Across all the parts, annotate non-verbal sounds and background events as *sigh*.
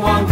朋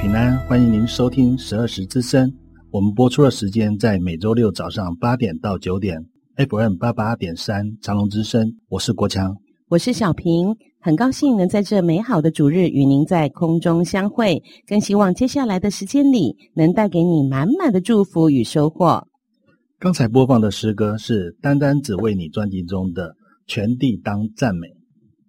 平安，欢迎您收听十二时之声。我们播出的时间在每周六早上八点到九点，FM 八八点三长隆之声。我是国强，我是小平，很高兴能在这美好的主日与您在空中相会，更希望接下来的时间里能带给你满满的祝福与收获。刚才播放的诗歌是《单单只为你》专辑中的《全地当赞美》。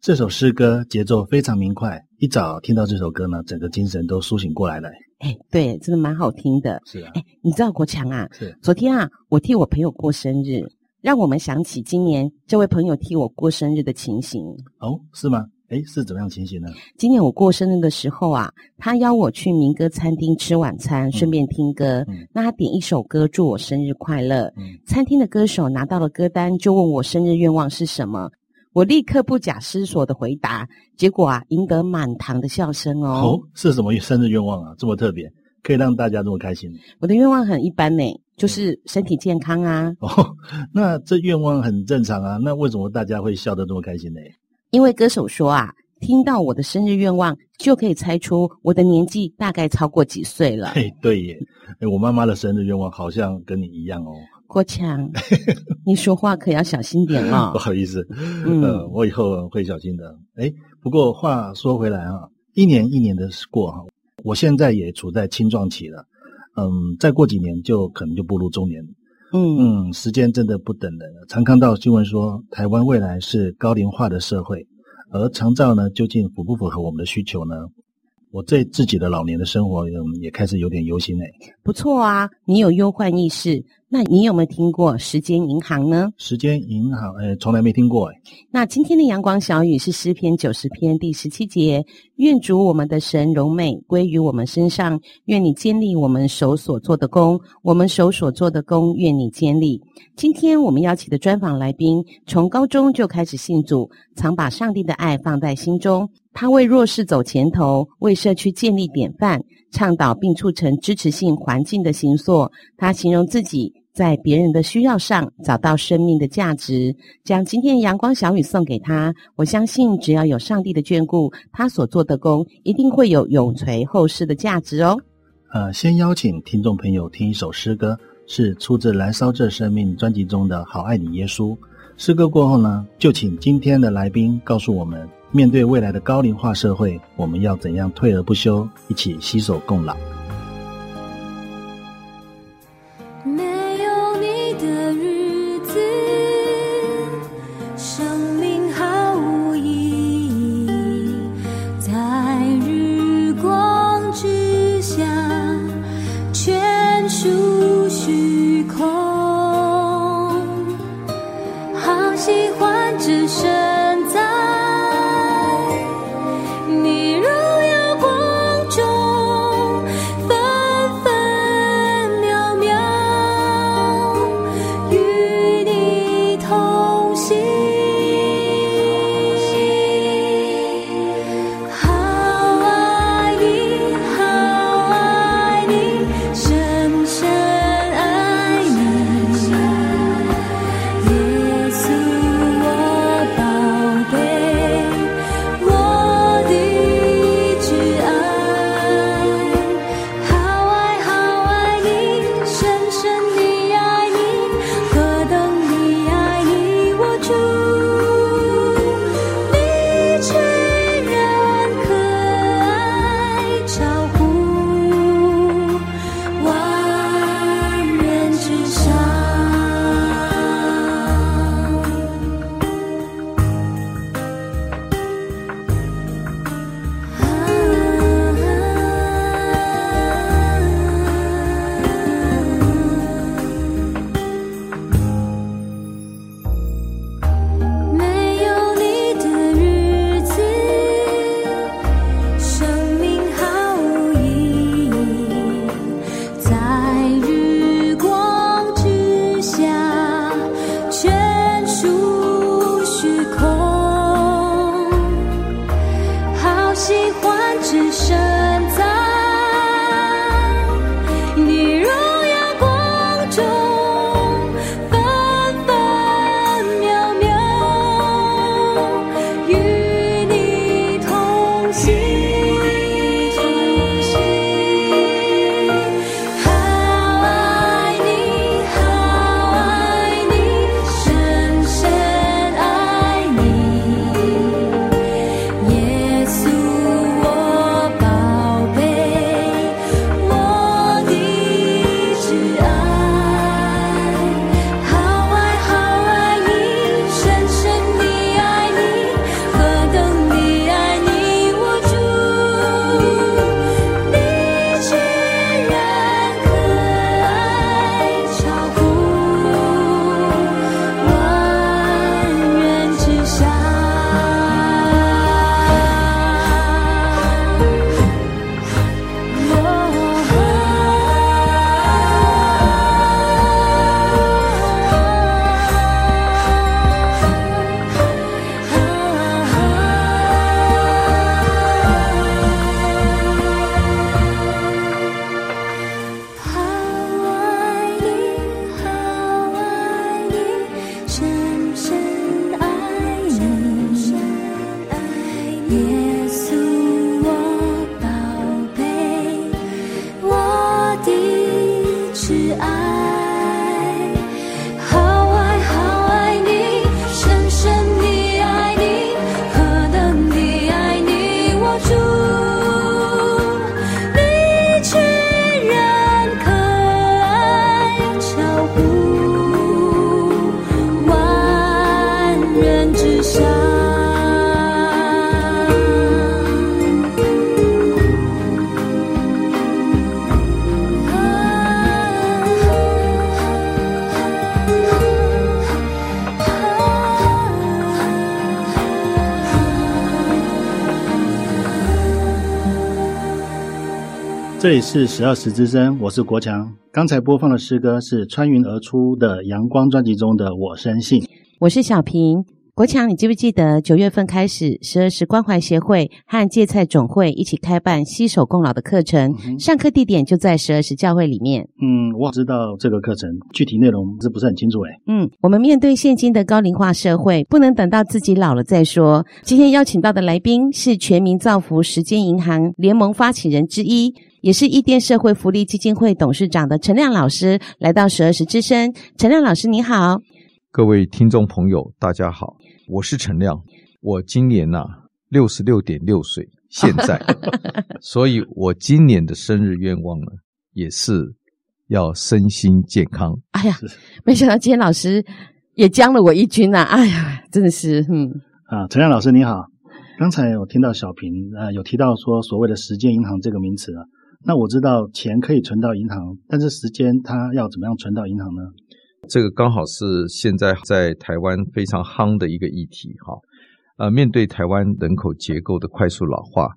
这首诗歌节奏非常明快，一早听到这首歌呢，整个精神都苏醒过来了。哎，对，真的蛮好听的。是啊，哎，你知道国强啊？是。昨天啊，我替我朋友过生日，让我们想起今年这位朋友替我过生日的情形。哦，是吗？哎，是怎么样情形呢？今年我过生日的时候啊，他邀我去民歌餐厅吃晚餐，顺便听歌。嗯。那他点一首歌，祝我生日快乐。嗯。餐厅的歌手拿到了歌单，就问我生日愿望是什么。我立刻不假思索的回答，结果啊，赢得满堂的笑声哦。哦，是什么生日愿望啊？这么特别，可以让大家这么开心？我的愿望很一般呢，就是身体健康啊。哦，那这愿望很正常啊。那为什么大家会笑得这么开心呢？因为歌手说啊，听到我的生日愿望，就可以猜出我的年纪大概超过几岁了。嘿，对耶，我妈妈的生日愿望好像跟你一样哦。国强，*laughs* 你说话可要小心点哦。*laughs* 不好意思，嗯、呃，我以后会小心的。哎，不过话说回来啊，一年一年的过哈，我现在也处在青壮期了，嗯，再过几年就可能就步入中年。嗯嗯，时间真的不等人。常看到新闻说，台湾未来是高龄化的社会，而长照呢，究竟符不符合我们的需求呢？我对自己的老年的生活，嗯，也开始有点忧心哎。不错啊，你有忧患意识。那你有没有听过时间银行呢？时间银行，诶，从来没听过诶。那今天的阳光小雨是诗篇九十篇第十七节，愿主我们的神荣美归于我们身上，愿你坚立我们手所做的功，我们手所做的功，愿你坚立。今天我们邀请的专访来宾，从高中就开始信主，常把上帝的爱放在心中。他为弱势走前头，为社区建立典范，倡导并促成支持性环境的行塑。他形容自己。在别人的需要上找到生命的价值，将今天阳光小雨送给他。我相信，只要有上帝的眷顾，他所做的工一定会有永垂后世的价值哦。呃，先邀请听众朋友听一首诗歌，是出自《燃烧这生命》专辑中的《好爱你耶稣》。诗歌过后呢，就请今天的来宾告诉我们，面对未来的高龄化社会，我们要怎样退而不休，一起携手共老。这里是十二时之声，我是国强。刚才播放的诗歌是穿云而出的阳光专辑中的《我深信》，我是小平。国强，你记不记得九月份开始，十二时关怀协会和芥菜总会一起开办携手共老的课程？嗯、上课地点就在十二时教会里面。嗯，我知道这个课程具体内容是不是很清楚？诶嗯，我们面对现今的高龄化社会，不能等到自己老了再说。今天邀请到的来宾是全民造福时间银行联盟发起人之一，也是伊甸社会福利基金会董事长的陈亮老师，来到十二时之声。陈亮老师，你好。各位听众朋友，大家好，我是陈亮。我今年呐六十六点六岁，现在，*laughs* 所以我今年的生日愿望呢，也是要身心健康。哎呀，没想到今天老师也将了我一军呐、啊！哎呀，真的是，嗯啊，陈亮老师你好。刚才我听到小平呃有提到说所谓的时间银行这个名词啊，那我知道钱可以存到银行，但是时间它要怎么样存到银行呢？这个刚好是现在在台湾非常夯的一个议题，哈，呃，面对台湾人口结构的快速老化，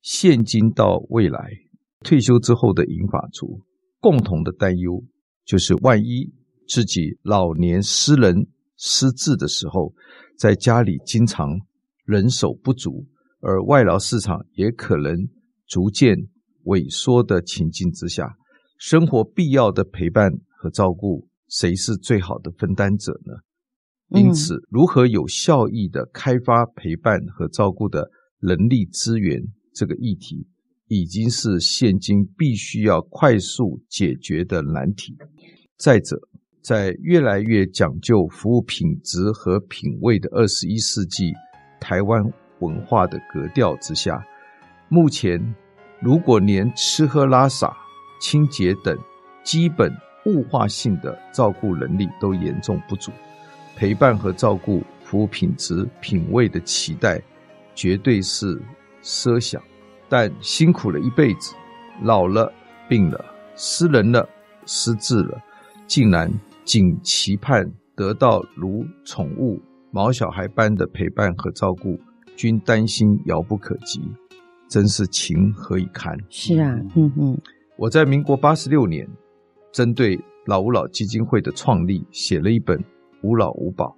现今到未来退休之后的银发族共同的担忧，就是万一自己老年失能失智的时候，在家里经常人手不足，而外劳市场也可能逐渐萎缩的情境之下，生活必要的陪伴和照顾。谁是最好的分担者呢？因此，如何有效益的开发陪伴和照顾的人力资源，这个议题已经是现今必须要快速解决的难题。再者，在越来越讲究服务品质和品味的二十一世纪台湾文化的格调之下，目前如果连吃喝拉撒、清洁等基本物化性的照顾能力都严重不足，陪伴和照顾服务品质品味的期待绝对是奢想，但辛苦了一辈子，老了病了失人了失智了，竟然仅期盼得到如宠物毛小孩般的陪伴和照顾，均担心遥不可及，真是情何以堪？是啊，嗯嗯，我在民国八十六年。针对老吾老基金会的创立，写了一本《吾老吾宝》，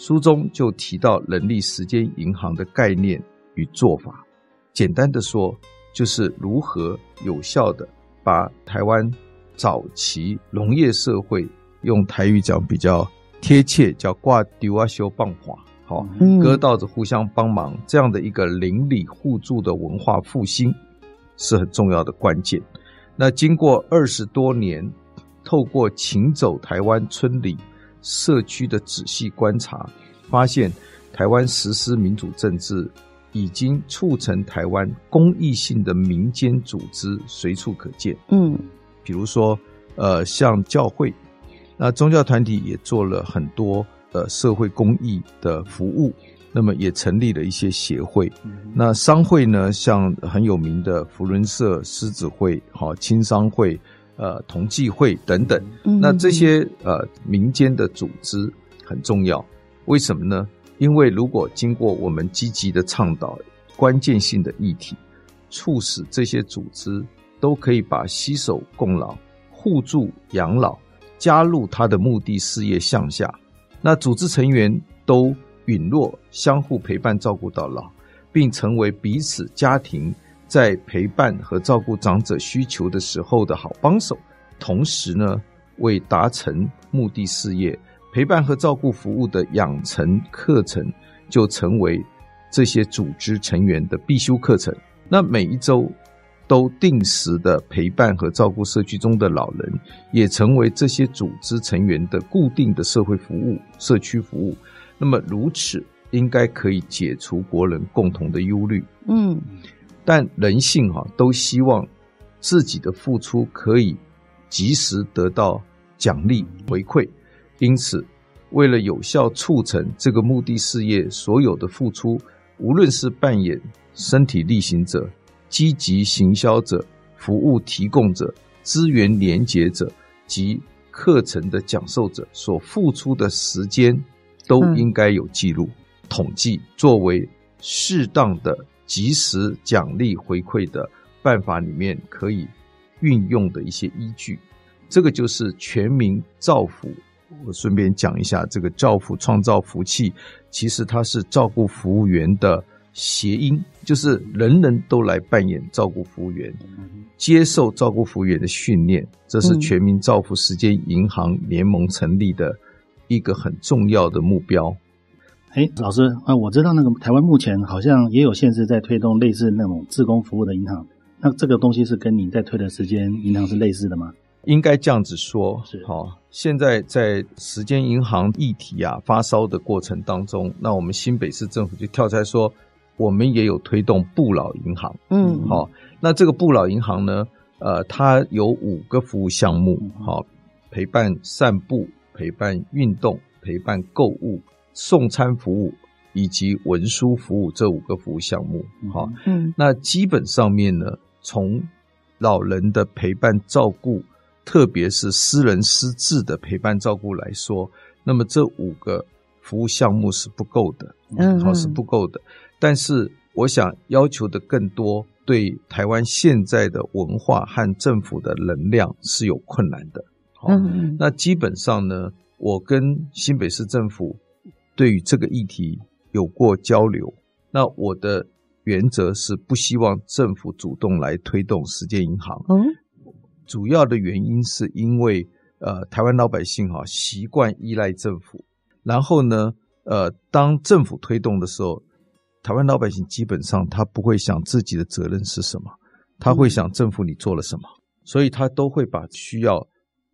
书中就提到人力时间银行的概念与做法。简单的说，就是如何有效的把台湾早期农业社会用台语讲比较贴切，叫挂丢啊修棒花，好，割稻子互相帮忙这样的一个邻里互助的文化复兴，是很重要的关键。那经过二十多年，透过行走台湾村里社区的仔细观察，发现台湾实施民主政治，已经促成台湾公益性的民间组织随处可见。嗯，比如说，呃，像教会，那宗教团体也做了很多呃社会公益的服务。那么也成立了一些协会，那商会呢，像很有名的福伦社、狮子会、好青商会、呃同济会等等，那这些呃民间的组织很重要。为什么呢？因为如果经过我们积极的倡导关键性的议题，促使这些组织都可以把携手共老、互助养老加入他的目的事业项下，那组织成员都。允诺相互陪伴照顾到老，并成为彼此家庭在陪伴和照顾长者需求的时候的好帮手。同时呢，为达成目的事业，陪伴和照顾服务的养成课程就成为这些组织成员的必修课程。那每一周都定时的陪伴和照顾社区中的老人，也成为这些组织成员的固定的社会服务、社区服务。那么如此，应该可以解除国人共同的忧虑。嗯，但人性哈、啊，都希望自己的付出可以及时得到奖励回馈，因此，为了有效促成这个目的事业，所有的付出，无论是扮演身体力行者、积极行销者、服务提供者、资源连结者及课程的讲授者所付出的时间，都应该有记录、统计，作为适当的及时奖励回馈的办法里面可以运用的一些依据。这个就是全民造福。我顺便讲一下，这个“造福”创造福气，其实它是照顾服务员的谐音，就是人人都来扮演照顾服务员，接受照顾服务员的训练。这是全民造福时间银行联盟成立的一个很重要的目标。哎，老师啊，我知道那个台湾目前好像也有县市在推动类似那种自工服务的银行，那这个东西是跟你在推的时间银行是类似的吗？应该这样子说，是好。现在在时间银行议题啊发烧的过程当中，那我们新北市政府就跳出来说，我们也有推动不老银行。嗯，好。那这个不老银行呢，呃，它有五个服务项目，好，陪伴散步、陪伴运动、陪伴购物、送餐服务以及文书服务这五个服务项目。好，嗯，那基本上面呢，从老人的陪伴照顾。特别是私人失智的陪伴照顾来说，那么这五个服务项目是不够的，嗯，好，是不够的。但是我想要求的更多，对台湾现在的文化和政府的能量是有困难的。好，嗯，那基本上呢，我跟新北市政府对于这个议题有过交流。那我的原则是不希望政府主动来推动时间银行。嗯主要的原因是因为，呃，台湾老百姓哈习惯依赖政府，然后呢，呃，当政府推动的时候，台湾老百姓基本上他不会想自己的责任是什么，他会想政府你做了什么，所以他都会把需要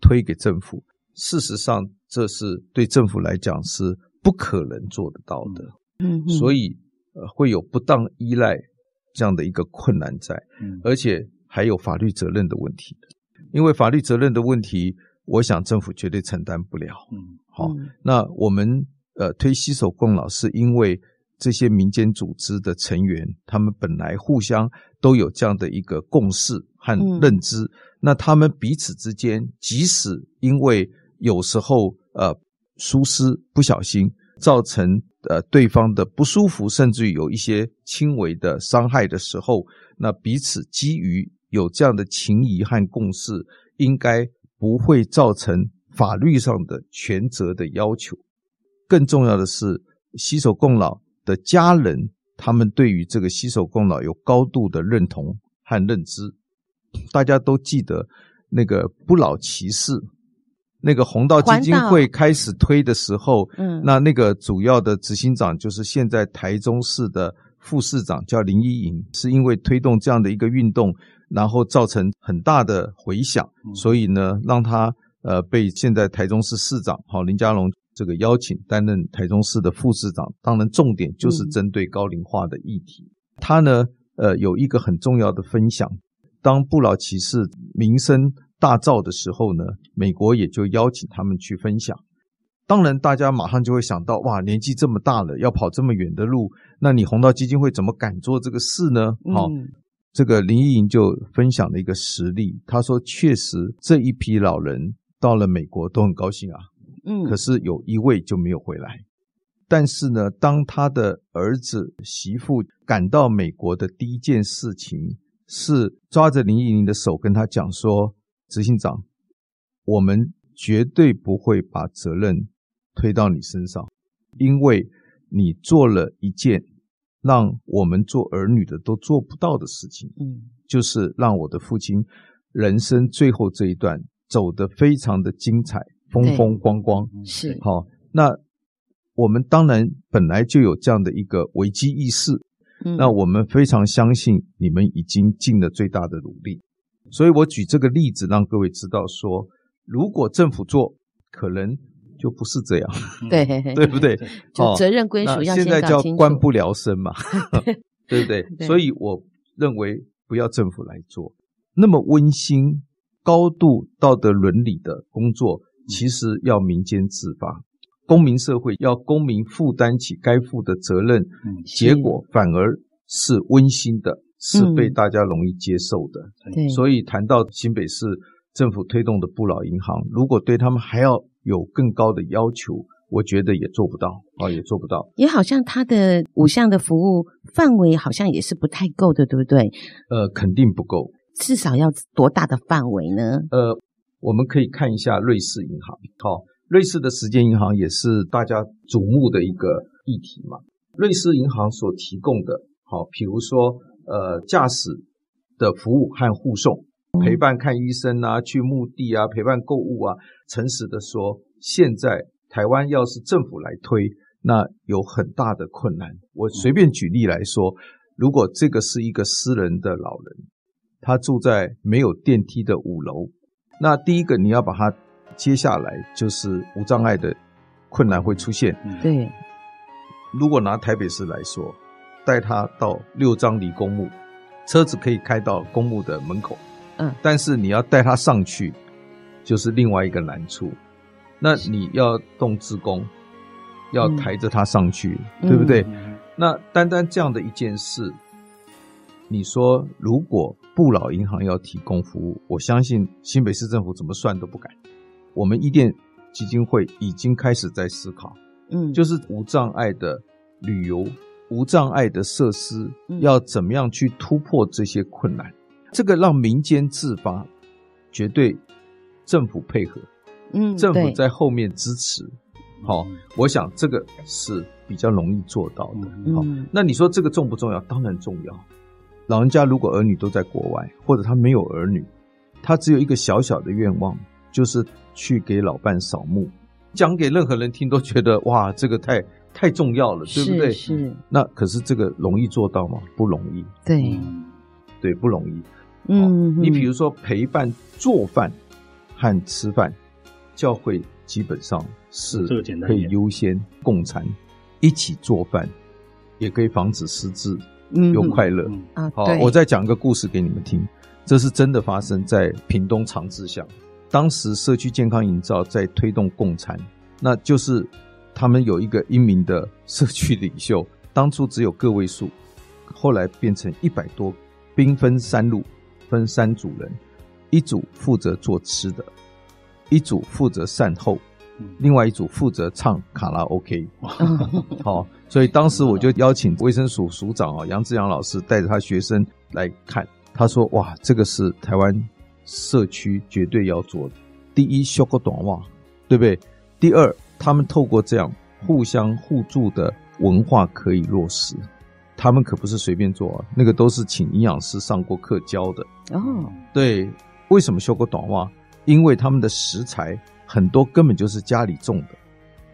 推给政府。事实上，这是对政府来讲是不可能做得到的。嗯，所以呃会有不当依赖这样的一个困难在，而且还有法律责任的问题。因为法律责任的问题，我想政府绝对承担不了。嗯，好，那我们呃推携手共老，是因为这些民间组织的成员，他们本来互相都有这样的一个共识和认知。嗯、那他们彼此之间，即使因为有时候呃疏失不小心造成呃对方的不舒服，甚至于有一些轻微的伤害的时候，那彼此基于。有这样的情谊和共识，应该不会造成法律上的权责的要求。更重要的是，携手共老的家人，他们对于这个携手共老有高度的认同和认知。大家都记得那个不老骑士，那个红道基金会开始推的时候，嗯，那那个主要的执行长就是现在台中市的副市长，叫林依莹，是因为推动这样的一个运动。然后造成很大的回响，所以呢，让他呃被现在台中市市长好林佳龙这个邀请担任台中市的副市长。当然，重点就是针对高龄化的议题。他呢，呃，有一个很重要的分享。当不老骑士名声大造的时候呢，美国也就邀请他们去分享。当然，大家马上就会想到，哇，年纪这么大了，要跑这么远的路，那你红道基金会怎么敢做这个事呢？好。嗯这个林依莹就分享了一个实例，她说：“确实这一批老人到了美国都很高兴啊，嗯，可是有一位就没有回来。但是呢，当他的儿子媳妇赶到美国的第一件事情是抓着林依莹的手跟他讲说：‘执行长，我们绝对不会把责任推到你身上，因为你做了一件。’”让我们做儿女的都做不到的事情，嗯，就是让我的父亲人生最后这一段走得非常的精彩，风风光光。是好，那我们当然本来就有这样的一个危机意识，嗯，那我们非常相信你们已经尽了最大的努力。所以我举这个例子让各位知道说，如果政府做，可能就不是这样，对 *laughs* 对不对？*laughs* 就责任归属要。现在叫官不聊生嘛，*laughs* 对不对？对，所以我认为不要政府来做那么温馨、高度道德伦理的工作，其实要民间自发，公民社会要公民负担起该负的责任，结果反而是温馨的。是被大家容易接受的，嗯、所以谈到新北市政府推动的不老银行，如果对他们还要有更高的要求，我觉得也做不到啊，也做不到。也好像它的五项的服务范围好像也是不太够的，对不对？呃，肯定不够，至少要多大的范围呢？呃，我们可以看一下瑞士银行，好，瑞士的时间银行也是大家瞩目的一个议题嘛。瑞士银行所提供的，好，比如说。呃，驾驶的服务和护送，陪伴看医生啊，去墓地啊，陪伴购物啊。诚实的说，现在台湾要是政府来推，那有很大的困难。我随便举例来说，如果这个是一个私人的老人，他住在没有电梯的五楼，那第一个你要把他接下来，就是无障碍的困难会出现。对，如果拿台北市来说。带他到六张犁公墓，车子可以开到公墓的门口，嗯，但是你要带他上去，就是另外一个难处。那你要动志工，要抬着他上去，嗯、对不对？嗯、那单单这样的一件事，你说如果不老银行要提供服务，我相信新北市政府怎么算都不敢。我们一店基金会已经开始在思考，嗯，就是无障碍的旅游。无障碍的设施要怎么样去突破这些困难？这个让民间自发，绝对政府配合，嗯，政府在后面支持。好，我想这个是比较容易做到的。好，那你说这个重不重要？当然重要。老人家如果儿女都在国外，或者他没有儿女，他只有一个小小的愿望，就是去给老伴扫墓。讲给任何人听都觉得哇，这个太。太重要了，对不对？是。是那可是这个容易做到吗？不容易。对，对，不容易。嗯，你比如说陪伴做饭和吃饭，教会基本上是可以优先共餐，一起做饭，也可以防止失智又快乐。啊，好，我再讲一个故事给你们听，这是真的发生在屏东长治乡，当时社区健康营造在推动共餐，那就是。他们有一个英明的社区领袖，当初只有个位数，后来变成一百多，兵分三路，分三组人，一组负责做吃的，一组负责善后，另外一组负责唱卡拉 OK。*laughs* 好，所以当时我就邀请卫生署署长啊杨志阳老师带着他学生来看，他说：“哇，这个是台湾社区绝对要做的。第一，修个短袜，对不对？第二。”他们透过这样互相互助的文化可以落实，他们可不是随便做啊，那个都是请营养师上过课教的哦。对，为什么修过短袜？因为他们的食材很多根本就是家里种的，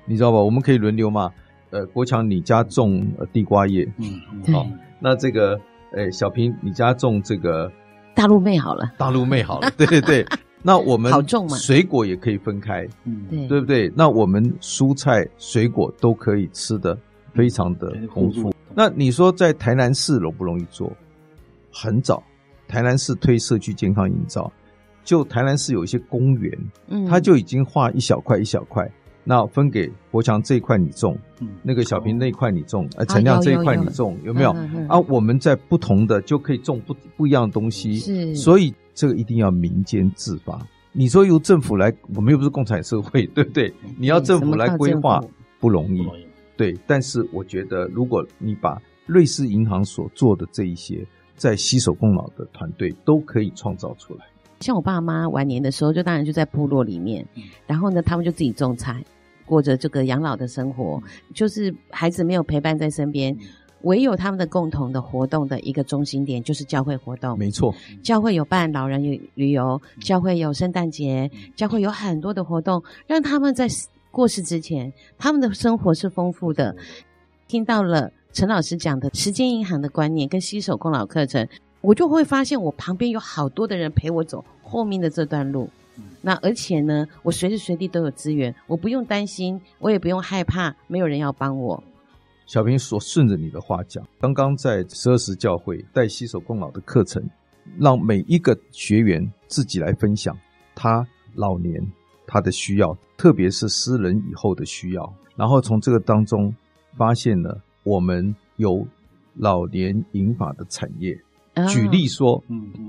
你知道吧？我们可以轮流嘛。呃，国强你家种地瓜叶，嗯，好，那这个，呃，小平你家种这个大陆妹好了，大陆妹好了，对对对。那我们水果也可以分开，嗯，对，对不对？那我们蔬菜、水果都可以吃的非常的丰富。那你说在台南市容不容易做？很早，台南市推社区健康营造，就台南市有一些公园，嗯，他就已经画一小块一小块，那分给国强这一块你种，嗯，那个小平那一块你种，呃，陈亮这一块你种，有没有？啊，我们在不同的就可以种不不一样的东西，是，所以。这个一定要民间自发。你说由政府来，我们又不是共产社会，*laughs* 对不对？你要政府来规划不容易，对。但是我觉得，如果你把瑞士银行所做的这一些，在携手共老的团队都可以创造出来。像我爸妈晚年的时候，就当然就在部落里面，然后呢，他们就自己种菜，过着这个养老的生活，就是孩子没有陪伴在身边。唯有他们的共同的活动的一个中心点就是教会活动，没错。教会有办老人旅旅游，教会有圣诞节，教会有很多的活动，让他们在过世之前，他们的生活是丰富的。听到了陈老师讲的时间银行的观念跟洗手共老课程，我就会发现我旁边有好多的人陪我走后面的这段路。那而且呢，我随时随地都有资源，我不用担心，我也不用害怕没有人要帮我。小平所顺着你的话讲，刚刚在十二时教会带携手共老的课程，让每一个学员自己来分享他老年他的需要，特别是失人以后的需要，然后从这个当中发现了我们有老年银发的产业。哦、举例说，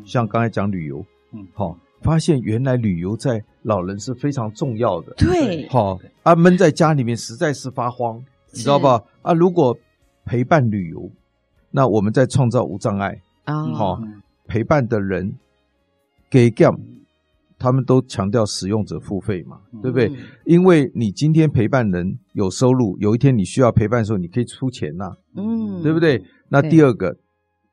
像刚才讲旅游，嗯，好，发现原来旅游在老人是非常重要的。对，好，啊，闷在家里面实在是发慌。你知道吧？啊，如果陪伴旅游，那我们在创造无障碍啊。好，陪伴的人给 game，他们都强调使用者付费嘛，对不对？因为你今天陪伴人有收入，有一天你需要陪伴的时候，你可以出钱呐，嗯，对不对？那第二个，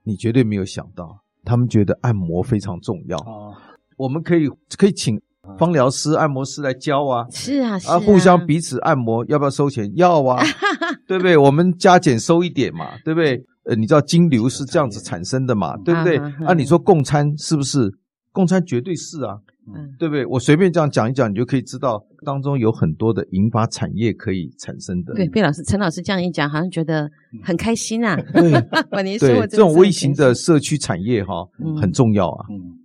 你绝对没有想到，他们觉得按摩非常重要啊。我们可以可以请。芳疗师、按摩师来教啊，是啊，是啊，互相彼此按摩，要不要收钱？要啊，*laughs* 对不对？我们加减收一点嘛，对不对？呃，你知道金流是这样子产生的嘛，对不对？啊，你说共餐是不是？共餐绝对是啊，嗯，对不对？我随便这样讲一讲，你就可以知道当中有很多的银发产业可以产生的。对，贝老师、陈老师这样一讲，好像觉得很开心啊。对，*laughs* 对，这种微型的社区产业哈，很重要啊。嗯。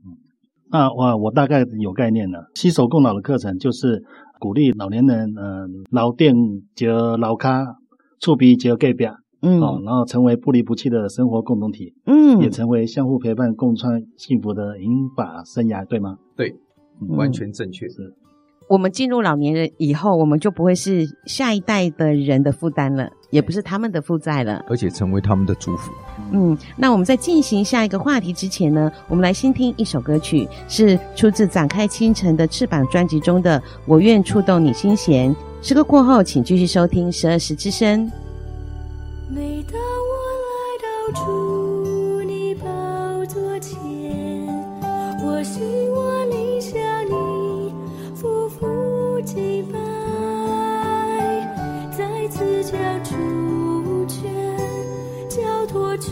那我我大概有概念了。携手共老的课程就是鼓励老年人，嗯，老店就老咖，厝边就隔壁，嗯，哦，然后成为不离不弃的生活共同体，嗯，也成为相互陪伴、共创幸福的银发生涯，对吗？对，完全正确。是。我们进入老年人以后，我们就不会是下一代的人的负担了，也不是他们的负债了，而且成为他们的祝福。嗯，那我们在进行下一个话题之前呢，我们来先听一首歌曲，是出自《展开清晨的翅膀》专辑中的《我愿触动你心弦》。诗歌过后，请继续收听十二时之声。每当我来到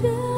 托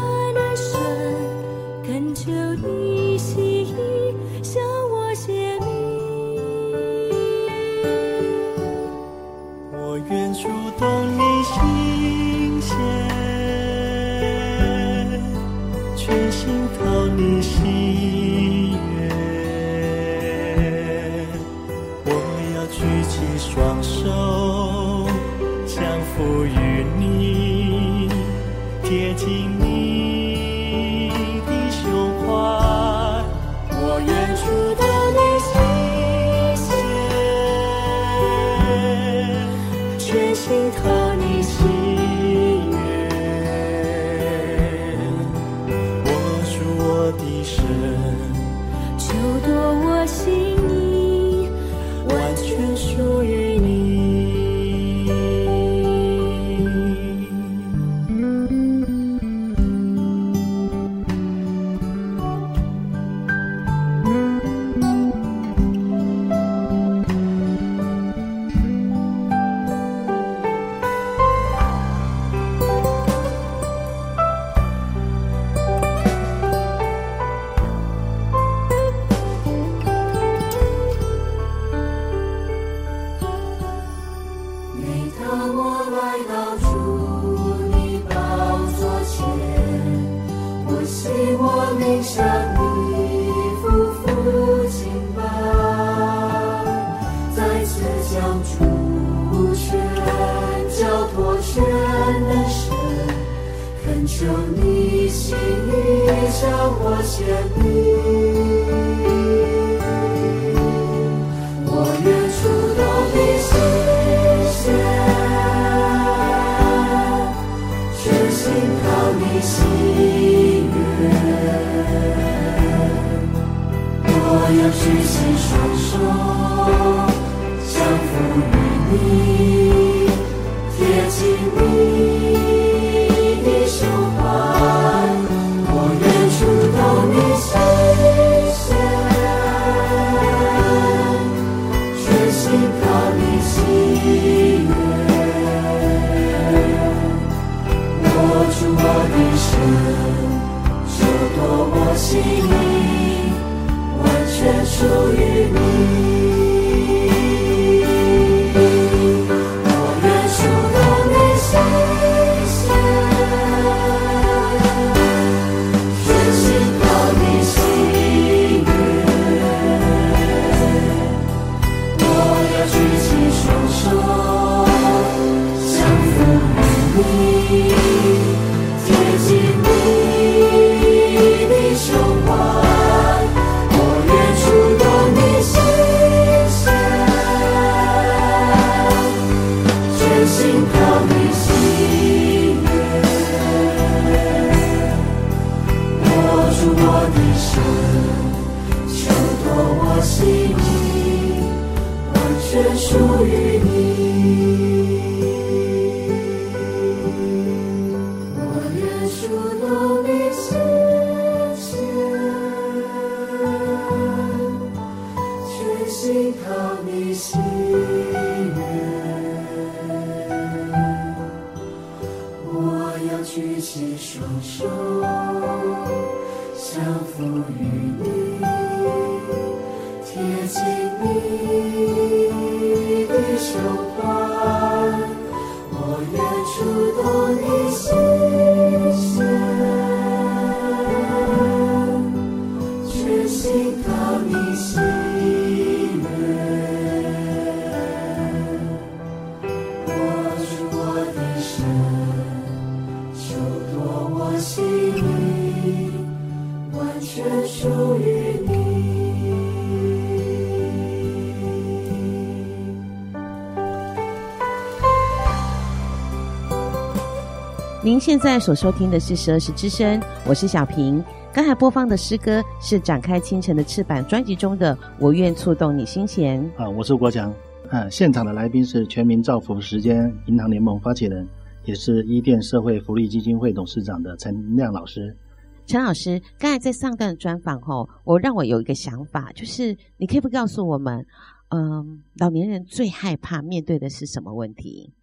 您现在所收听的是十二时之声，我是小平。刚才播放的诗歌是《展开清晨的翅膀》专辑中的《我愿触动你心弦》。啊，我是国强。啊，现场的来宾是全民造福时间银行联盟发起人，也是伊甸社会福利基金会董事长的陈亮老师。陈老师，刚才在上段专访后，我让我有一个想法，就是你可以不告诉我们，嗯、呃，老年人最害怕面对的是什么问题？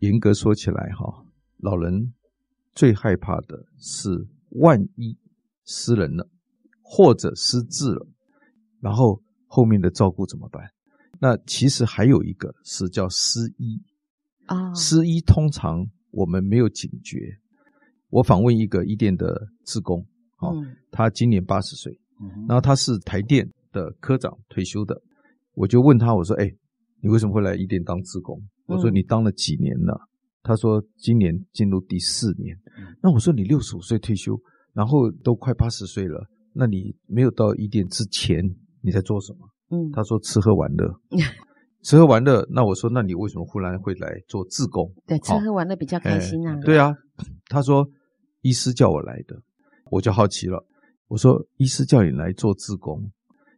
严格说起来，哈，老人。最害怕的是万一失人了，或者失智了，然后后面的照顾怎么办？那其实还有一个是叫失医啊，失医通常我们没有警觉。我访问一个一店的职工，哦，他今年八十岁，然后他是台电的科长退休的，我就问他，我说：“哎，你为什么会来一店当职工？”我说：“你当了几年了？”他说：“今年进入第四年。”那我说：“你六十五岁退休，然后都快八十岁了，那你没有到一点之前，你在做什么？”嗯，他说：“吃喝玩乐，*laughs* 吃喝玩乐。”那我说：“那你为什么忽然会来做自工？”对，吃喝玩乐比较开心啊。对啊，他说：“医师叫我来的。”我就好奇了，我说：“医师叫你来做自工？”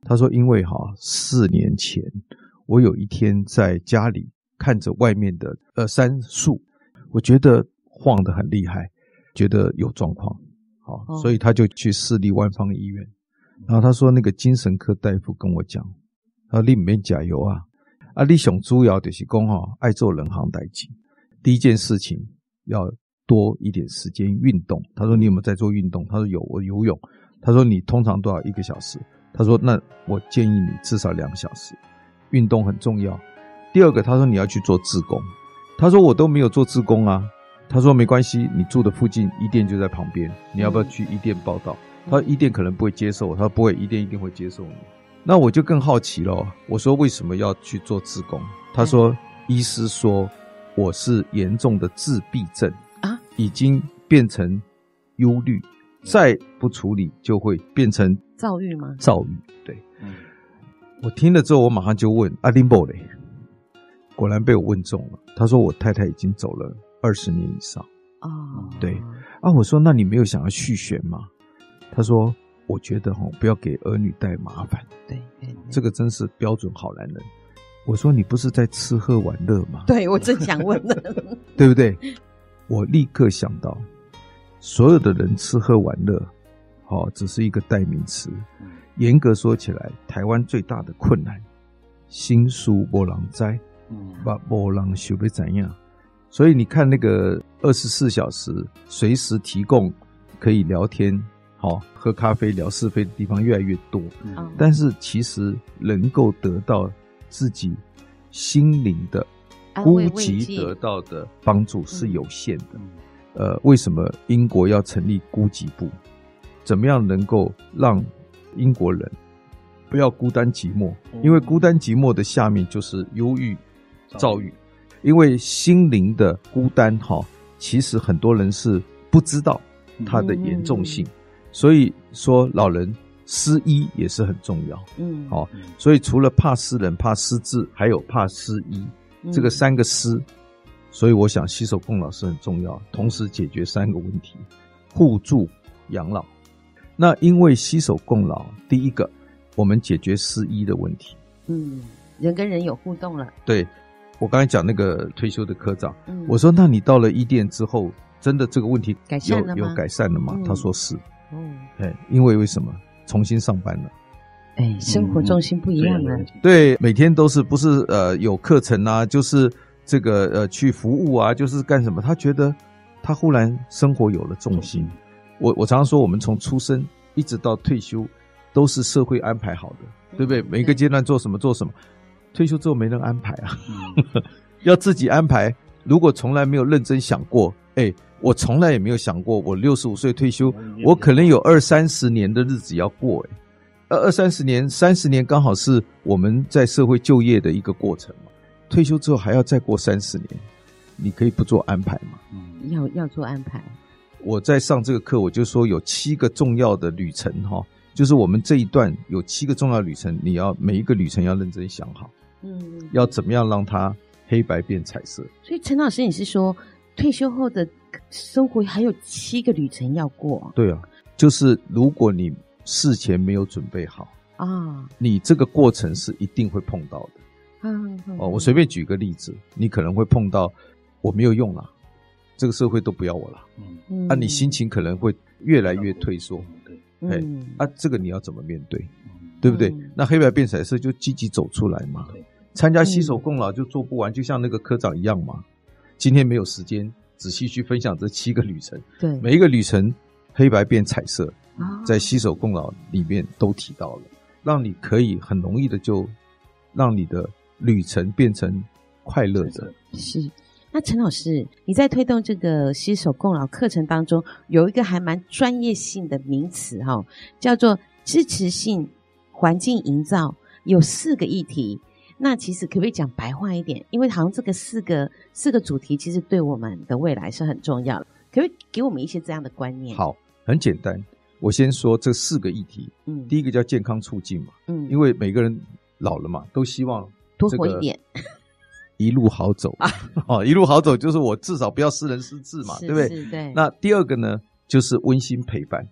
他说：“因为哈，四年前我有一天在家里看着外面的呃杉树。”我觉得晃得很厉害，觉得有状况，好，所以他就去市立万方医院。然后他说，那个精神科大夫跟我讲，他说你里面加油啊，啊，你想主要就是讲哈，爱做人行代志。第一件事情要多一点时间运动。他说你有没有在做运动？他说有，我游泳。他说你通常多少一个小时？他说那我建议你至少两小时，运动很重要。第二个，他说你要去做自工。他说我都没有做志工啊。他说没关系，你住的附近一店就在旁边，你要不要去一店报到？他说一店可能不会接受，他说不会，一店一定会接受你。那我就更好奇了，我说为什么要去做志工？他说医师说我是严重的自闭症啊，已经变成忧虑，再不处理就会变成躁郁吗？躁郁，对。我听了之后，我马上就问阿林伯嘞。果然被我问中了。他说：“我太太已经走了二十年以上。”哦，对啊，我说：“那你没有想要续弦吗？”他说：“我觉得哈，不要给儿女带麻烦。”对，对，这个真是标准好男人。我说：“你不是在吃喝玩乐吗？”对，我正想问呢，*laughs* 对不对？我立刻想到，所有的人吃喝玩乐，好，只是一个代名词。严格说起来，台湾最大的困难，新书波浪灾。把波浪修得怎样？所以你看那个二十四小时随时提供可以聊天，好、哦、喝咖啡聊是非的地方越来越多，嗯、但是其实能够得到自己心灵的孤寂得到的帮助是有限的。呃，为什么英国要成立孤寂部？怎么样能够让英国人不要孤单寂寞？因为孤单寂寞的下面就是忧郁、躁郁。因为心灵的孤单，哈，其实很多人是不知道它的严重性。所以说，老人失医也是很重要。嗯，好，所以除了怕失人、怕失智，还有怕失医，这个三个失。所以我想携手共老是很重要，同时解决三个问题，互助养老。那因为携手共老，第一个我们解决失医的问题。嗯，人跟人有互动了。对，我刚才讲那个退休的科长，嗯、我说那你到了伊甸之后，真的这个问题有改善了吗？有改善了吗？嗯、他说是。嗯，哎，因为为什么？重新上班了。哎，生活重心不一样了。嗯、对，每天都是不是呃有课程啊，就是。这个呃，去服务啊，就是干什么？他觉得他忽然生活有了重心。我我常常说，我们从出生一直到退休，都是社会安排好的，对不对？每一个阶段做什么做什么，退休之后没人安排啊，*laughs* 要自己安排。如果从来没有认真想过，哎，我从来也没有想过，我六十五岁退休，我可能有二三十年的日子要过，哎，二二三十年、三十年，刚好是我们在社会就业的一个过程嘛。退休之后还要再过三十年，你可以不做安排吗？嗯，要要做安排。我在上这个课，我就说有七个重要的旅程哈，就是我们这一段有七个重要旅程，你要每一个旅程要认真想好，嗯，要怎么样让它黑白变彩色。所以陈老师，你是说退休后的生活还有七个旅程要过？对啊，就是如果你事前没有准备好啊，你这个过程是一定会碰到的。嗯，哦，我随便举个例子，你可能会碰到我没有用了，这个社会都不要我了，嗯，啊，你心情可能会越来越退缩，对，哎，啊，这个你要怎么面对，对不对？那黑白变彩色就积极走出来嘛，参加携手共老就做不完，就像那个科长一样嘛。今天没有时间仔细去分享这七个旅程，对，每一个旅程黑白变彩色，在携手共老里面都提到了，让你可以很容易的就让你的。旅程变成快乐的，是。那陈老师，你在推动这个携手共老课程当中，有一个还蛮专业性的名词哈，叫做支持性环境营造，有四个议题。那其实可不可以讲白话一点？因为好像这个四个四个主题，其实对我们的未来是很重要的。可不可以给我们一些这样的观念？好，很简单，我先说这四个议题。嗯，第一个叫健康促进嘛，嗯，因为每个人老了嘛，都希望。多活一点，一路好走啊！*laughs* 哦，一路好走就是我至少不要失人失智嘛，对不对？对。那第二个呢，就是温馨陪伴。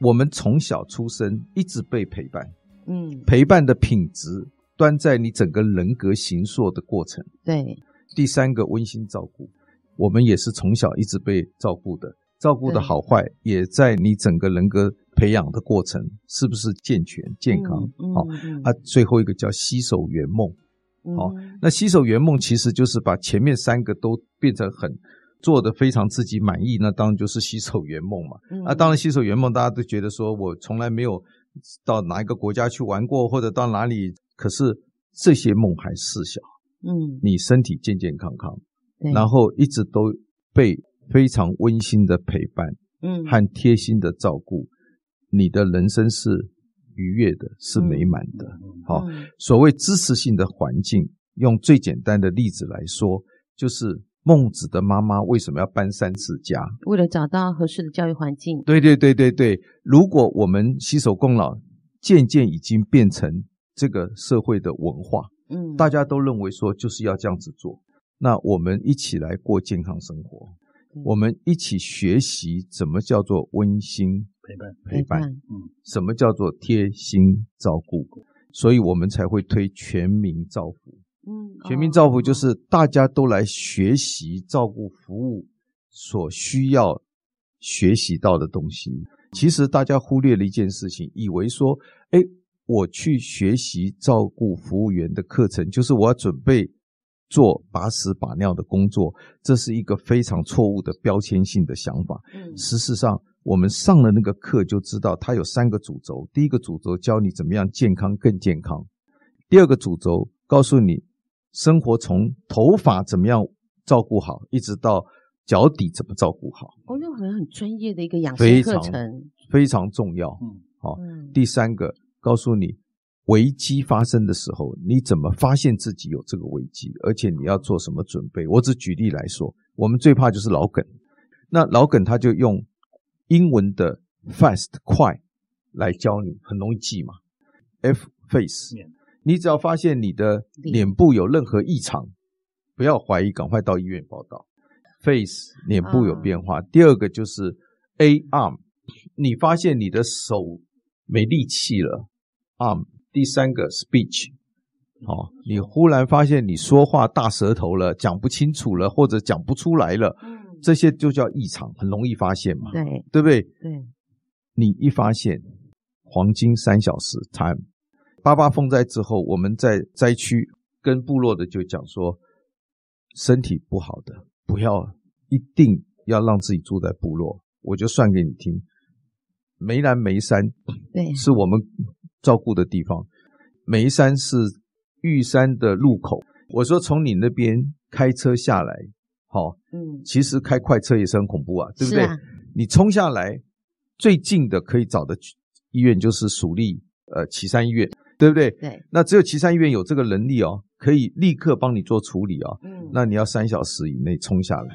我们从小出生一直被陪伴，嗯，陪伴的品质端在你整个人格形塑的过程。对。第三个温馨照顾，我们也是从小一直被照顾的，照顾的好坏也在你整个人格。培养的过程是不是健全健康？好、嗯嗯、啊，最后一个叫携手圆梦。好、嗯，那携手圆梦其实就是把前面三个都变成很做的非常自己满意，那当然就是携手圆梦嘛。嗯、啊，当然携手圆梦大家都觉得说我从来没有到哪一个国家去玩过，或者到哪里，可是这些梦还是小。嗯，你身体健健康康，然后一直都被非常温馨的陪伴，嗯，和贴心的照顾。你的人生是愉悦的，是美满的。好，所谓支持性的环境，用最简单的例子来说，就是孟子的妈妈为什么要搬三次家？为了找到合适的教育环境。对对对对对。如果我们携手共老，渐渐已经变成这个社会的文化，嗯，大家都认为说就是要这样子做，那我们一起来过健康生活，我们一起学习怎么叫做温馨。陪伴，陪伴，嗯，什么叫做贴心照顾？所以我们才会推全民照服。嗯，全民照顾就是大家都来学习照顾服务所需要学习到的东西。其实大家忽略了一件事情，以为说，诶，我去学习照顾服务员的课程，就是我要准备做把屎把尿的工作，这是一个非常错误的标签性的想法。嗯，事实上，我们上了那个课就知道，它有三个主轴。第一个主轴教你怎么样健康更健康；第二个主轴告诉你生活从头发怎么样照顾好，一直到脚底怎么照顾好。哦，那好像很专业的一个养生课程，非常，非常重要。嗯，好。第三个告诉你。危机发生的时候，你怎么发现自己有这个危机？而且你要做什么准备？我只举例来说，我们最怕就是老梗。那老梗他就用英文的 fast 快来教你，很容易记嘛。F face，你只要发现你的脸部有任何异常，不要怀疑，赶快到医院报道。Face 脸部有变化。第二个就是 A arm，你发现你的手没力气了，arm。第三个 speech，好、哦，你忽然发现你说话大舌头了，讲不清楚了，或者讲不出来了，这些就叫异常，很容易发现嘛，对，对不对？对，你一发现黄金三小时 time，八八风灾之后，我们在灾区跟部落的就讲说，身体不好的不要一定要让自己住在部落，我就算给你听，梅兰梅山，对，是我们。照顾的地方，眉山是玉山的入口。我说从你那边开车下来，好，嗯，其实开快车也是很恐怖啊，对不对？啊、你冲下来，最近的可以找的医院就是蜀立呃岐山医院，对不对？对。那只有岐山医院有这个能力哦，可以立刻帮你做处理哦。嗯。那你要三小时以内冲下来，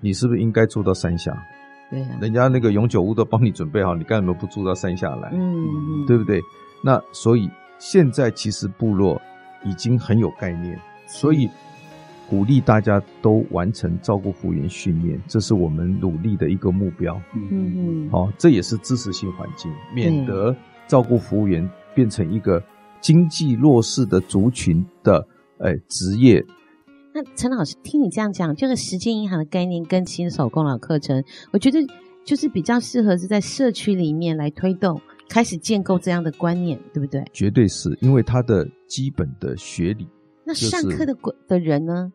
你是不是应该住到山下？对啊。人家那个永久屋都帮你准备好，你干什么不住到山下来？嗯嗯，对不对？那所以现在其实部落已经很有概念，所以鼓励大家都完成照顾服务员训练，这是我们努力的一个目标。嗯嗯，好，这也是支持性环境，免得照顾服务员变成一个经济弱势的族群的哎职业。那陈老师听你这样讲，这个时间银行的概念跟新手共老课程，我觉得就是比较适合是在社区里面来推动。开始建构这样的观念，对不对？绝对是因为他的基本的学理。那上课的的人呢？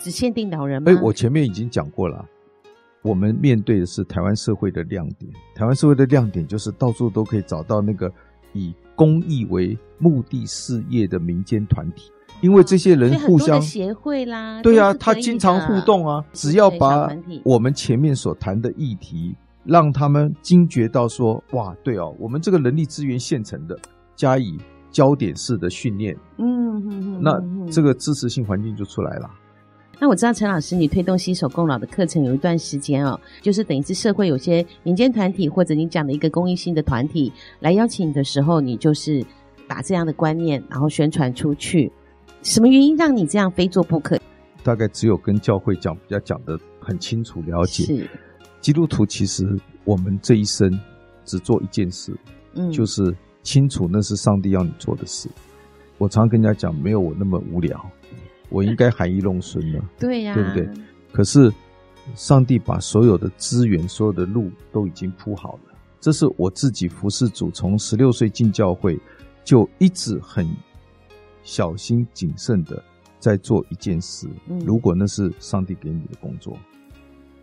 只限定老人吗？哎，我前面已经讲过了，我们面对的是台湾社会的亮点。台湾社会的亮点就是到处都可以找到那个以公益为目的事业的民间团体，因为这些人互相协会啦，对啊，他经常互动啊，只要把我们前面所谈的议题。让他们惊觉到说：“哇，对哦，我们这个人力资源现成的，加以焦点式的训练，嗯哼哼，那这个支持性环境就出来了。那我知道陈老师，你推动携手共老的课程有一段时间哦，就是等于是社会有些民间团体或者你讲的一个公益性的团体来邀请你的时候，你就是打这样的观念，然后宣传出去。什么原因让你这样非做不可？大概只有跟教会讲，比较讲得很清楚了解。是。基督徒其实我们这一生只做一件事，嗯，就是清楚那是上帝要你做的事。我常跟人家讲，没有我那么无聊，我应该含饴弄孙了，*laughs* 对呀，对不对？可是上帝把所有的资源、所有的路都已经铺好了。这是我自己服侍主，从十六岁进教会就一直很小心谨慎的在做一件事。如果那是上帝给你的工作。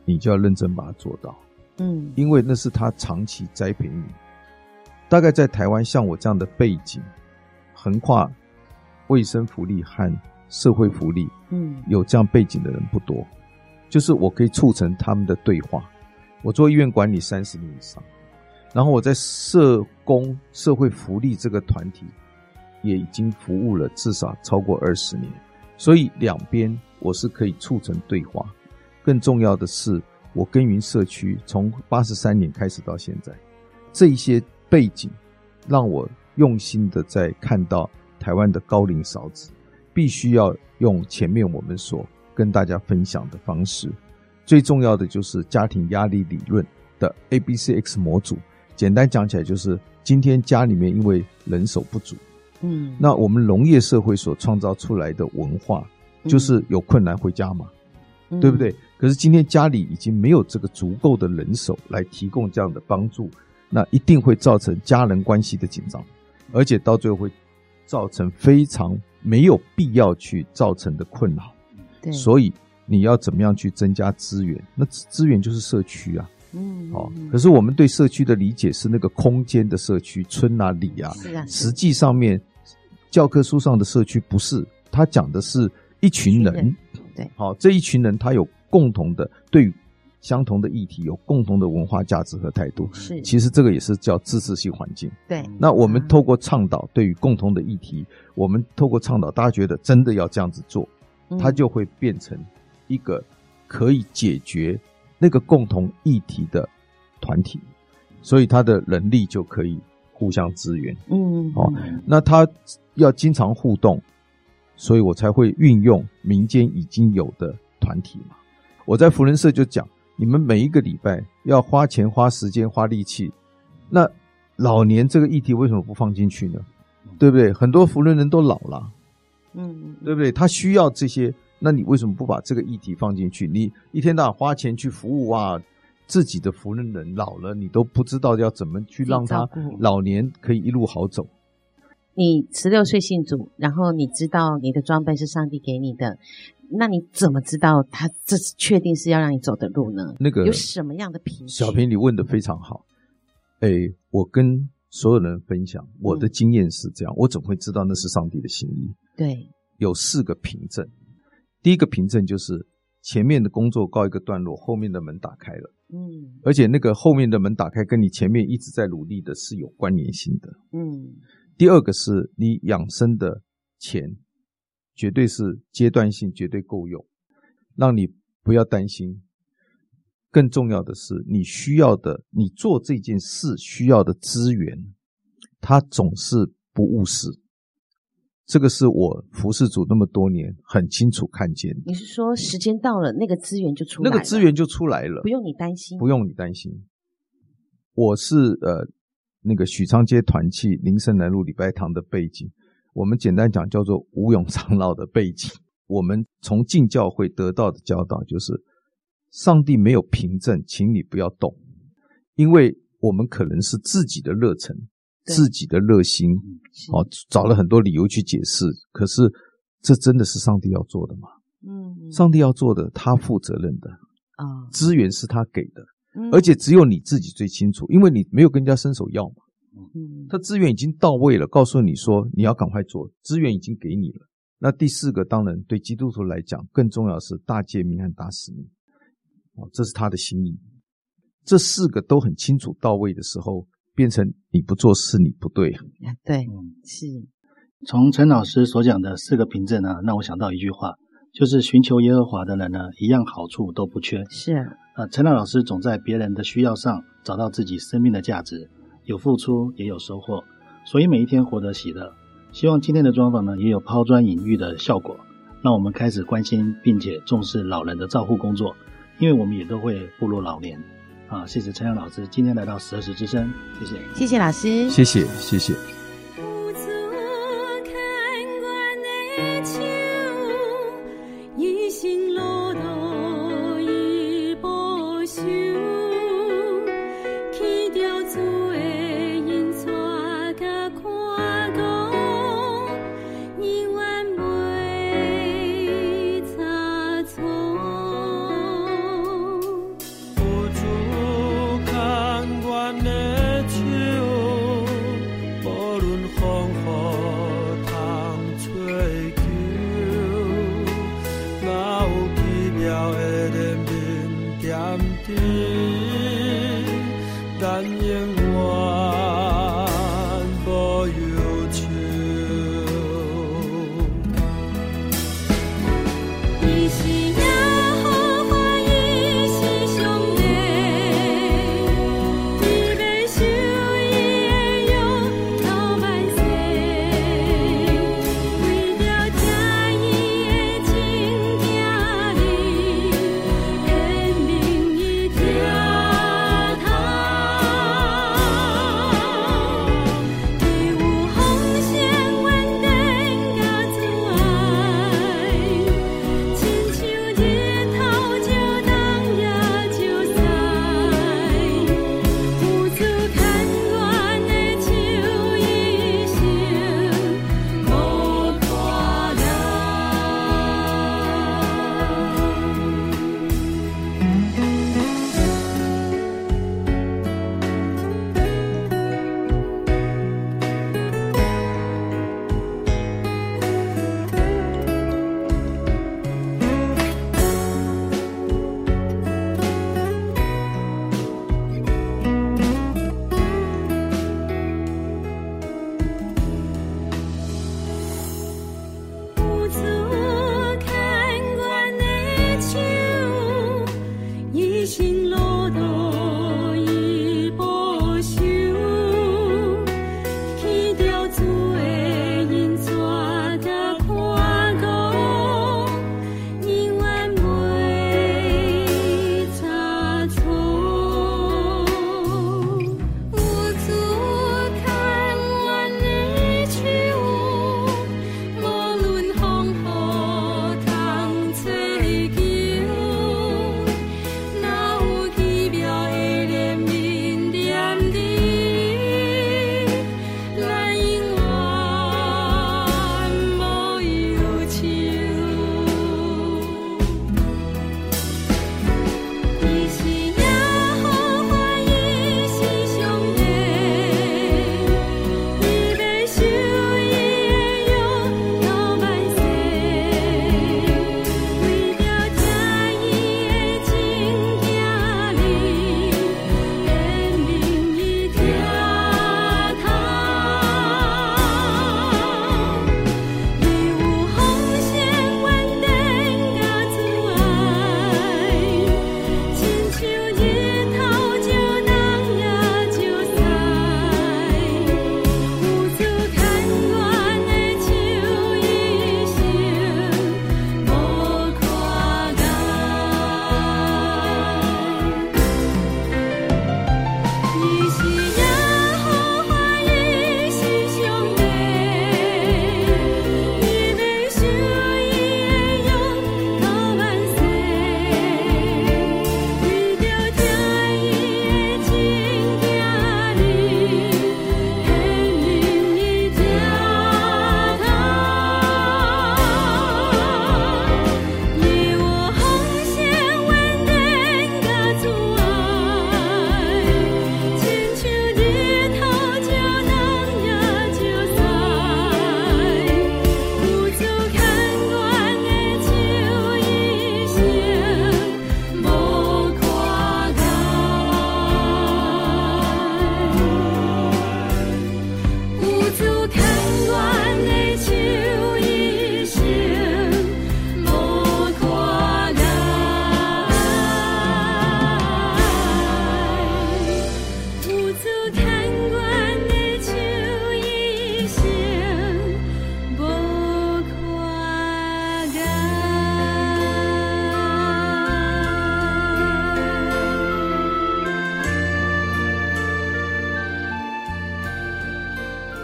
你就要认真把它做到，嗯，因为那是他长期栽培你。大概在台湾，像我这样的背景，横跨卫生福利和社会福利，嗯，有这样背景的人不多。就是我可以促成他们的对话。我做医院管理三十年以上，然后我在社工社会福利这个团体也已经服务了至少超过二十年，所以两边我是可以促成对话。更重要的是，我耕耘社区从八十三年开始到现在，这一些背景让我用心的在看到台湾的高龄少子，必须要用前面我们所跟大家分享的方式。最重要的就是家庭压力理论的 ABCX 模组。简单讲起来，就是今天家里面因为人手不足，嗯，那我们农业社会所创造出来的文化，就是有困难回家嘛。对不对？可是今天家里已经没有这个足够的人手来提供这样的帮助，那一定会造成家人关系的紧张，而且到最后会造成非常没有必要去造成的困扰。对，所以你要怎么样去增加资源？那资源就是社区啊。嗯，哦，可是我们对社区的理解是那个空间的社区，村啊里啊，是啊，实际上面教科书上的社区不是，他讲的是一群人，群人对，好，这一群人他有共同的对相同的议题有共同的文化价值和态度，是，其实这个也是叫自治性环境，对。那我们透过倡导对于共同的议题，我们透过倡导，大家觉得真的要这样子做，它就会变成一个可以解决。那个共同议题的团体，所以他的能力就可以互相支援。嗯，哦，那他要经常互动，所以我才会运用民间已经有的团体嘛。我在扶轮社就讲，你们每一个礼拜要花钱、花时间、花力气。那老年这个议题为什么不放进去呢？对不对？很多扶轮人都老了，嗯，对不对？他需要这些。那你为什么不把这个议题放进去？你一天到晚花钱去服务啊，自己的扶轮人老了，你都不知道要怎么去让他老年可以一路好走。你十六岁信主，然后你知道你的装备是上帝给你的，那你怎么知道他这是确定是要让你走的路呢？那个有什么样的凭据？小平，你问的非常好。哎，我跟所有人分享我的经验是这样，嗯，我怎么会知道那是上帝的心意？对，有四个凭证。第一个凭证就是前面的工作告一个段落，后面的门打开了。嗯，而且那个后面的门打开跟你前面一直在努力的是有关联性的。嗯，第二个是你养生的钱绝对是阶段性，绝对够用，让你不要担心。更重要的是，你需要的，你做这件事需要的资源，它总是不误事。这个是我服侍主那么多年很清楚看见。你是说时间到了，那个资源就出来了？那个资源就出来了，不用你担心，不用你担心。我是呃那个许昌街团契林森南路礼拜堂的背景，我们简单讲叫做吴永长老的背景。我们从进教会得到的教导就是，上帝没有凭证，请你不要动，因为我们可能是自己的热忱。自己的热心，哦，找了很多理由去解释，可是这真的是上帝要做的吗？嗯，上帝要做的，他负责任的啊，资源是他给的，而且只有你自己最清楚，因为你没有跟人家伸手要嘛。嗯，他资源已经到位了，告诉你说你要赶快做，资源已经给你了。那第四个，当然对基督徒来讲，更重要的是大诫命和大使命，哦，这是他的心意。这四个都很清楚到位的时候。变成你不做事，你不对。对，是。从陈老师所讲的四个凭证呢，让我想到一句话，就是寻求耶和华的人呢，一样好处都不缺。是啊，呃，陈老师总在别人的需要上找到自己生命的价值，有付出也有收获，所以每一天活得喜乐。希望今天的专访呢，也有抛砖引玉的效果，让我们开始关心并且重视老人的照护工作，因为我们也都会步入老年。啊，谢谢陈亮老师今天来到十二时之声，谢谢，谢谢老师，谢谢，谢谢。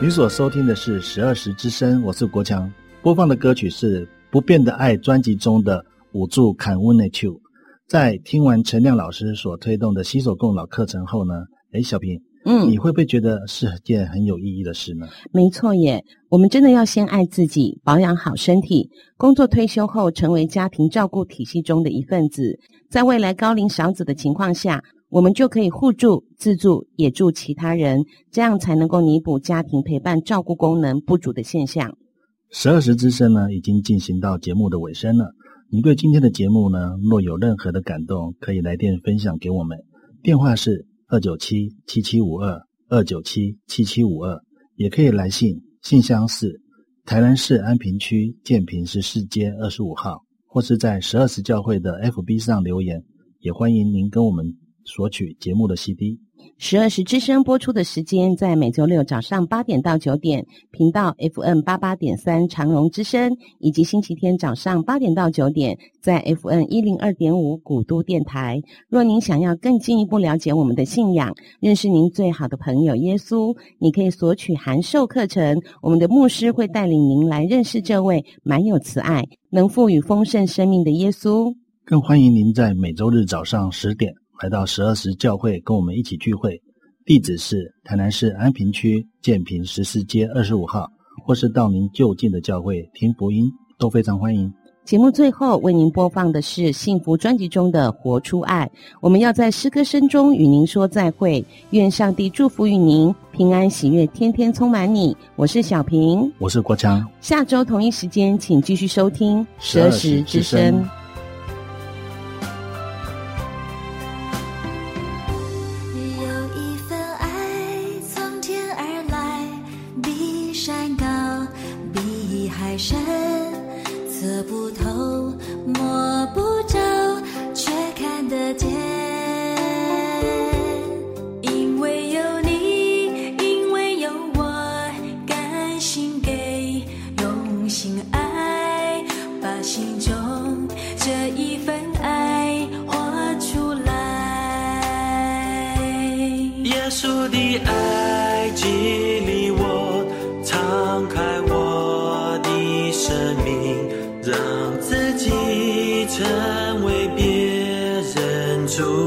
你所收听的是十二时之声，我是国强，播放的歌曲是《不变的爱》专辑中的《五柱坎温内丘》。在听完陈亮老师所推动的携手共老课程后呢，哎，小平。嗯，你会不会觉得是件很有意义的事呢？没错耶，我们真的要先爱自己，保养好身体，工作退休后成为家庭照顾体系中的一份子，在未来高龄少子的情况下，我们就可以互助、自助，也助其他人，这样才能够弥补家庭陪伴照顾功能不足的现象。十二时之声呢，已经进行到节目的尾声了。您对今天的节目呢，若有任何的感动，可以来电分享给我们，电话是。二九七七七五二二九七七七五二，也可以来信，信箱是台南市安平区建平十四街二十五号，或是在十二时教会的 FB 上留言，也欢迎您跟我们索取节目的 CD。十二时之声播出的时间在每周六早上八点到九点，频道 FM 八八点三长荣之声，以及星期天早上八点到九点，在 FM 一零二点五古都电台。若您想要更进一步了解我们的信仰，认识您最好的朋友耶稣，你可以索取函授课程，我们的牧师会带领您来认识这位满有慈爱、能赋予丰盛生命的耶稣。更欢迎您在每周日早上十点。来到十二时教会，跟我们一起聚会。地址是台南市安平区建平十四街二十五号，或是到您就近的教会听福音，都非常欢迎。节目最后为您播放的是幸福专辑中的《活出爱》，我们要在诗歌声中与您说再会。愿上帝祝福于您，平安喜悦，天天充满你。我是小平，我是国强。下周同一时间，请继续收听十二时之声。摸不着却看得见因为有你因为有我甘心给用心爱把心中这一份爱画出来。耶稣的爱激励我敞开我的生命让成为别人主。